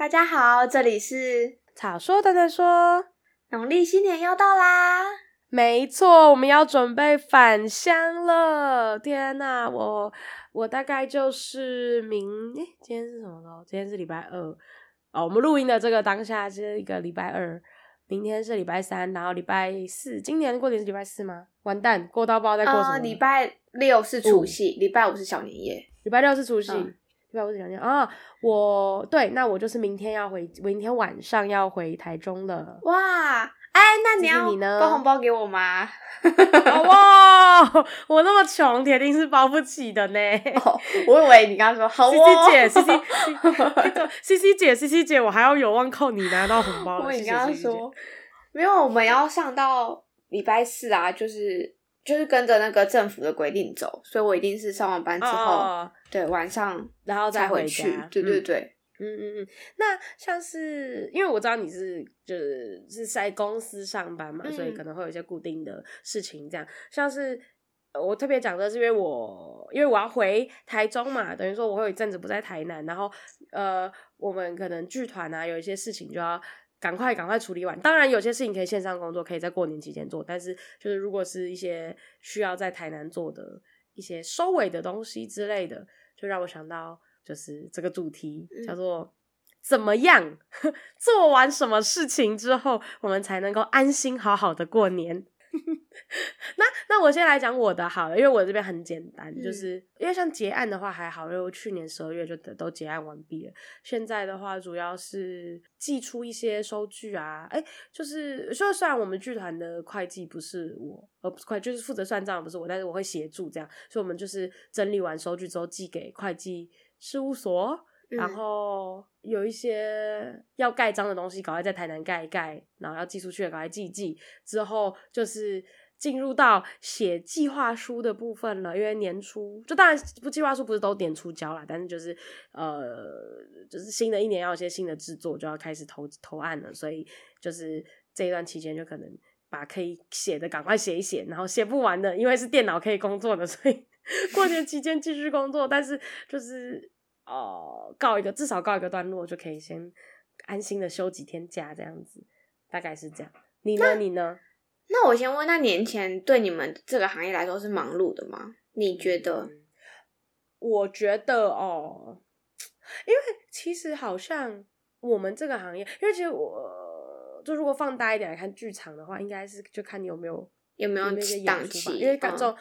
大家好，这里是草说短短说，农历新年要到啦！没错，我们要准备返乡了。天哪，我我大概就是明诶，今天是什么时候？今天是礼拜二哦。我们录音的这个当下是一个礼拜二，明天是礼拜三，然后礼拜四。今年过年是礼拜四吗？完蛋，过到不知道在过什么。呃，礼拜六是除夕，礼拜五是小年夜。礼拜六是除夕。嗯对吧？我是讲讲啊，我对，那我就是明天要回，明天晚上要回台中了。哇，哎，那你要包红包给我吗？哇，我那么穷，铁定是包不起的呢。哦、我以为你刚刚说好，C C 姐，C C C C 姐，C C 姐，我还要有望靠你拿到红包。我你刚刚说没有，我们要上到礼拜四啊，就是。就是跟着那个政府的规定走，所以我一定是上完班之后，哦、对晚上然后再回去。对对对，嗯嗯嗯。那像是因为我知道你是就是是在公司上班嘛，嗯、所以可能会有一些固定的事情。这样像是我特别讲的是，因为我因为我要回台中嘛，等于说我会有一阵子不在台南，然后呃，我们可能剧团啊有一些事情就要。赶快赶快处理完。当然，有些事情可以线上工作，可以在过年期间做。但是，就是如果是一些需要在台南做的一些收尾的东西之类的，就让我想到，就是这个主题叫做怎么样 做完什么事情之后，我们才能够安心好好的过年。那那我先来讲我的好了，因为我这边很简单，嗯、就是因为像结案的话还好，因为我去年十二月就都结案完毕了。现在的话主要是寄出一些收据啊，哎、欸，就是就虽然我们剧团的会计不是我，呃，不是会，就是负责算账不是我，但是我会协助这样，所以我们就是整理完收据之后寄给会计事务所。然后有一些要盖章的东西，赶快在台南盖一盖，然后要寄出去的赶快寄一寄。之后就是进入到写计划书的部分了，因为年初就当然不计划书不是都年初交啦，但是就是呃，就是新的一年要有些新的制作，就要开始投投案了，所以就是这一段期间就可能把可以写的赶快写一写，然后写不完的，因为是电脑可以工作的，所以 过年期间继续工作，但是就是。哦，告一个至少告一个段落就可以先安心的休几天假，这样子大概是这样。你呢？你呢？那我先问，那年前对你们这个行业来说是忙碌的吗？你觉得？嗯、我觉得哦，因为其实好像我们这个行业，因为其实我就如果放大一点来看剧场的话，应该是就看你有没有有没有那些档期，因为感受。嗯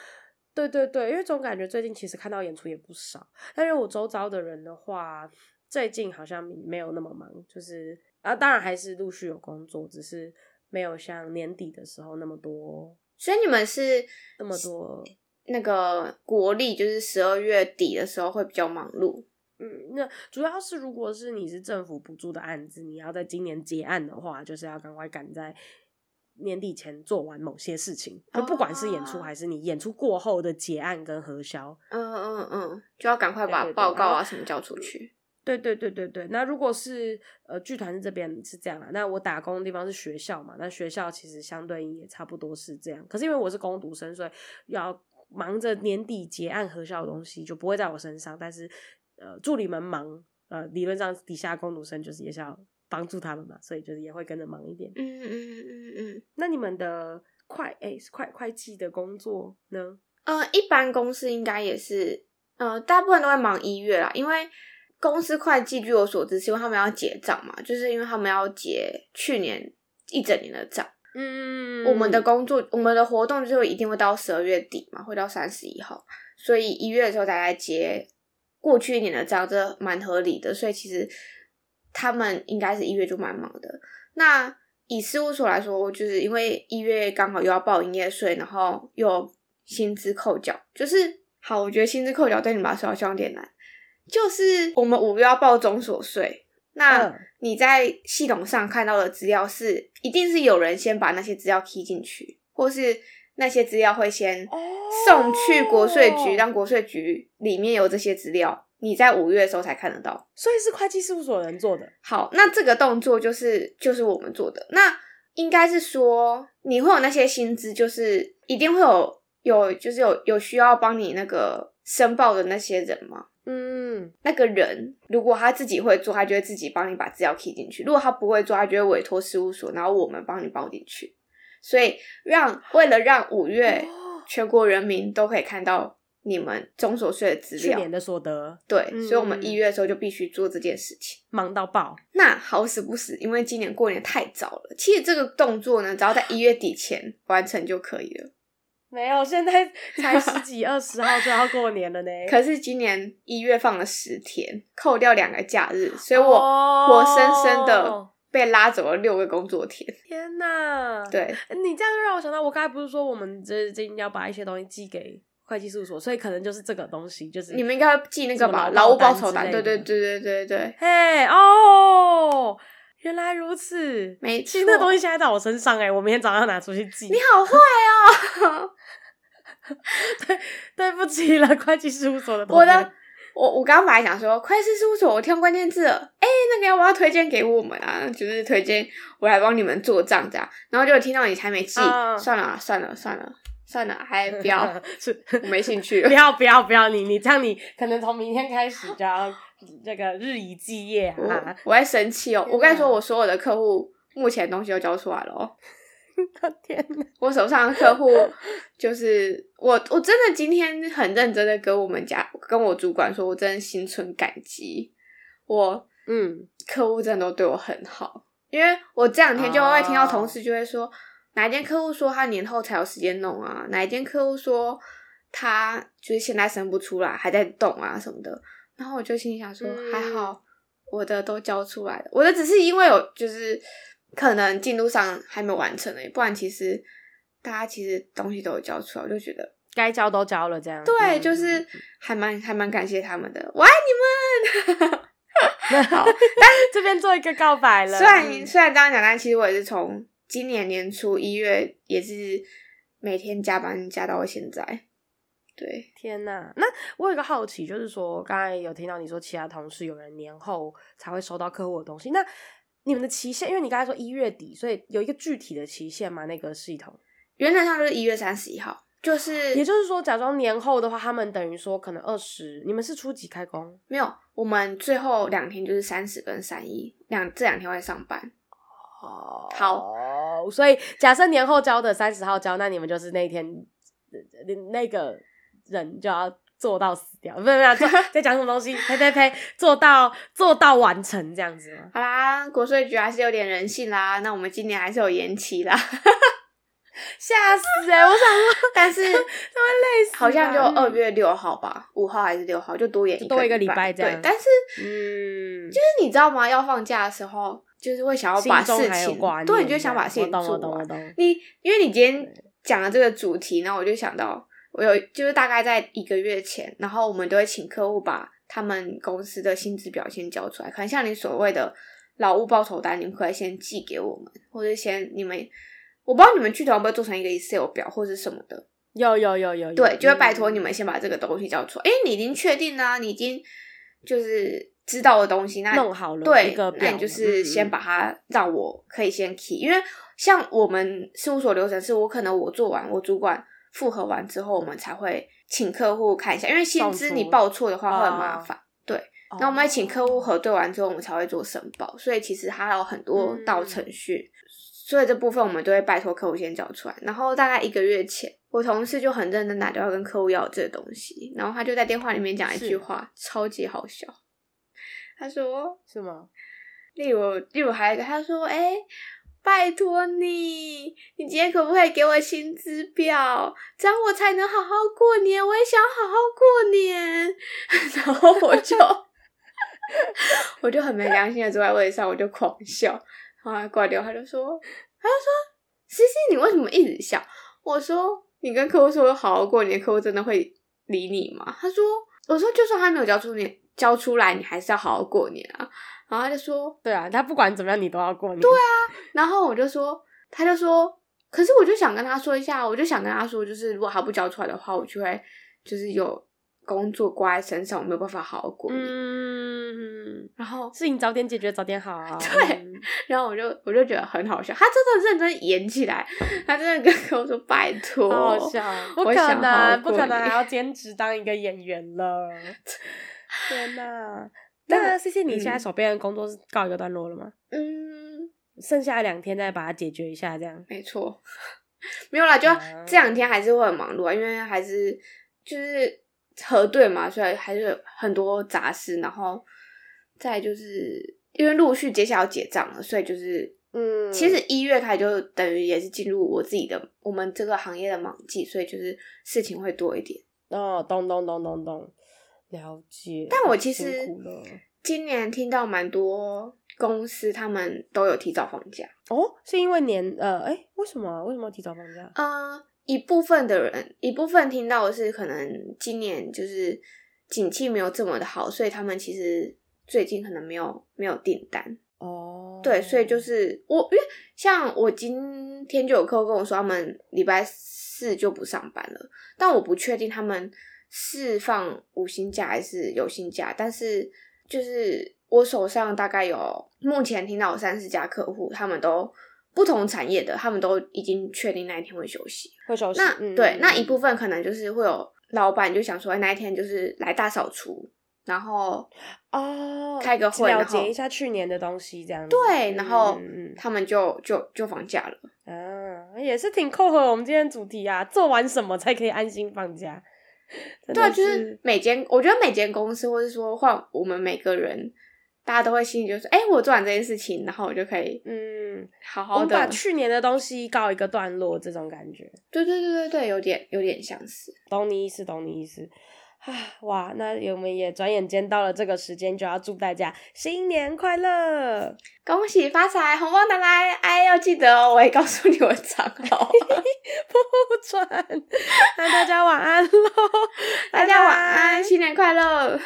对对对，因为总感觉最近其实看到演出也不少，但是我周遭的人的话，最近好像没有那么忙，就是啊，当然还是陆续有工作，只是没有像年底的时候那么多。所以你们是那么多那个国历，就是十二月底的时候会比较忙碌。嗯，那主要是如果是你是政府补助的案子，你要在今年结案的话，就是要赶快赶在。年底前做完某些事情，就不管是演出还是你演出过后的结案跟核销，嗯嗯嗯，就要赶快把报告啊什么交出去。对对对对对。那如果是呃剧团这边是这样啊，那我打工的地方是学校嘛，那学校其实相对应也差不多是这样。可是因为我是工读生，所以要忙着年底结案核销的东西就不会在我身上。但是呃助理们忙，呃理论上底下工读生就是也是要。帮助他们嘛，所以就是也会跟着忙一点。嗯嗯嗯嗯嗯。那你们的会诶是会会计的工作呢？呃，一般公司应该也是，呃，大部分都会忙一月啦，因为公司会计据我所知，是因为他们要结账嘛，就是因为他们要结去年一整年的账。嗯。我们的工作，我们的活动就一定会到十二月底嘛，会到三十一号，所以一月的时候再来结过去一年的账，这蛮合理的。所以其实。他们应该是一月就蛮忙的。那以事务所来说，就是因为一月刚好又要报营业税，然后又薪资扣缴，就是好，我觉得薪资扣缴对你们来说好像有点难。就是我们五月要报中所税，那你在系统上看到的资料是，一定是有人先把那些资料 key 进去，或是那些资料会先送去国税局，让国税局里面有这些资料。你在五月的时候才看得到，所以是会计事务所的人做的。好，那这个动作就是就是我们做的。那应该是说，你会有那些薪资，就是一定会有有就是有有需要帮你那个申报的那些人吗？嗯嗯，那个人如果他自己会做，他就会自己帮你把资料 key 进去；如果他不会做，他就会委托事务所，然后我们帮你报进去。所以让为了让五月全国人民都可以看到你们中所税的资料，去年的所得，对，嗯、所以我们一月的时候就必须做这件事情，忙到爆。那好死不死，因为今年过年太早了，其实这个动作呢，只要在一月底前完成就可以了。没有，现在才十几二十号就要过年了呢。可是今年一月放了十天，扣掉两个假日，所以我活生生的被拉走了六个工作天。天哪！对，你这样就让我想到，我刚才不是说我们这这要把一些东西寄给会计事务所，所以可能就是这个东西，就是你们应该要寄那个吧，劳务报酬单。对对对对对对。嘿哦。原来如此，没错，其实那东西现在在我身上哎，我明天早上要拿出去记。你好坏哦！对，对不起了，会计事务所的。我的，我我刚刚本来想说，会计事务所，我听关键字了，哎，那个要不要推荐给我们啊？就是推荐我来帮你们做账这样，然后就听到你还没寄，啊、算了算了算了算了，还不要，我没兴趣。不要不要不要，你你这样你可能从明天开始就要。这个日以继夜啊！我在生气哦！我跟你说，我所有的客户目前东西都交出来了哦。天哪！我手上的客户就是我，我真的今天很认真的跟我们家跟我主管说，我真的心存感激。我嗯，客户真的都对我很好，因为我这两天就会听到同事就会说，哦、哪一间客户说他年后才有时间弄啊？哪一间客户说他就是现在生不出来，还在动啊什么的。然后我就心里想说，还好我的都交出来了，嗯、我的只是因为有就是可能进度上还没有完成而已，不然其实大家其实东西都有交出来，我就觉得该交都交了这样。对，嗯、就是还蛮还蛮感谢他们的，我爱你们。好，但是这边做一个告白了。虽然虽然刚刚讲，但其实我也是从今年年初一月也是每天加班加到现在。对，天呐，那我有一个好奇，就是说，刚才有听到你说其他同事有人年后才会收到客户的东西，那你们的期限，因为你刚才说一月底，所以有一个具体的期限吗？那个系统原则上就是一月三十一号，就是也就是说，假装年后的话，他们等于说可能二十，你们是初几开工？没有，我们最后两天就是三十跟三一两这两天会上班。哦，好，所以假设年后交的三十号交，那你们就是那一天那个。人就要做到死掉，不是不是，在讲什么东西？呸呸呸，做到做到完成这样子。好啦，国税局还是有点人性啦。那我们今年还是有延期啦，吓死哎、欸！我想说，但是他会累死，好像就二月六号吧，五号还是六号，就多延多一个礼拜这样。对，但是嗯，就是你知道吗？要放假的时候，就是会想要把事情，对，你就想把事情做完。你因为你今天讲了这个主题，然后我就想到。我有，就是大概在一个月前，然后我们都会请客户把他们公司的薪资表先交出来，可能像你所谓的劳务报酬单，你们可以先寄给我们，或者先你们，我不知道你们剧团会不会做成一个 Excel 表或者什么的。有有有有，有，对，就会拜托你们先把这个东西交出来。哎、嗯，你已经确定啦、啊，你已经就是知道的东西，那弄好了，对，那你就是先把它让我可以先 key，因为像我们事务所流程是，我可能我做完，我主管。复核完之后，我们才会请客户看一下，因为薪资你报错的话会很麻烦。对，那我们会请客户核对完之后，我们才会做申报。所以其实它有很多道程序，所以这部分我们都会拜托客户先交出来。然后大概一个月前，我同事就很认真打电话跟客户要这个东西，然后他就在电话里面讲一句话，超级好笑。他说：“什么？”例如，例如还有一个，他说：“哎。”拜托你，你今天可不可以给我薪资表，这样我才能好好过年。我也想好好过年。然后我就，我就很没良心的坐在位置上，我就狂笑。然后他挂掉，他就说，他就说，西西，你为什么一直笑？我说，你跟客户说好好过年，客户真的会理你吗？他说，我说，就算他没有交出你交出来，你还是要好好过年啊。然后他就说：“对啊，他不管怎么样，你都要过年。”对啊，然后我就说，他就说，可是我就想跟他说一下，我就想跟他说，就是如果他不交出来的话，我就会就是有工作挂在身上，我没有办法好好过年。嗯，然后事情早点解决，早点好啊。对，嗯、然后我就我就觉得很好笑，他真的认真演起来，他真的跟我说拜托，好笑，不可能，不可能还要兼职当一个演员了。天哪！那 C C，你现在手边的工作是告一个段落了吗？嗯，剩下两天再把它解决一下，这样。没错，没有啦，就这两天还是会很忙碌啊，因为还是就是核对嘛，所以还是有很多杂事。然后再就是因为陆续接下来要结账了，所以就是嗯，其实一月开始就等于也是进入我自己的我们这个行业的忙季，所以就是事情会多一点。哦，咚咚咚咚咚。了解，但我其实今年听到蛮多公司他们都有提早放假哦，是因为年呃，哎、欸，为什么为什么要提早放假？呃，一部分的人，一部分听到的是可能今年就是景气没有这么的好，所以他们其实最近可能没有没有订单哦。对，所以就是我，因为像我今天就有客户跟我说，他们礼拜四就不上班了，但我不确定他们。是放无薪假还是有薪假？但是就是我手上大概有目前听到有三十家客户，他们都不同产业的，他们都已经确定那一天会休息，会休息。那、嗯、对，那一部分可能就是会有老板就想说，那一天就是来大扫除，然后哦开个会，了解一下去年的东西，这样子。对，然后他们就就就放假了。嗯，也是挺扣合我们今天主题啊，做完什么才可以安心放假？对啊，就是每间，我觉得每间公司，或是说换我们每个人，大家都会心里就是，哎、欸，我做完这件事情，然后我就可以，嗯，好好的把去年的东西告一个段落，这种感觉。对对对对对，有点有点相似。懂你意思，懂你意思。啊，哇，那我们也转眼间到了这个时间，就要祝大家新年快乐，恭喜发财，红包拿来！哎，要记得哦，我也告诉你我账号，不准。那大家晚安喽，大家晚安，新年快乐。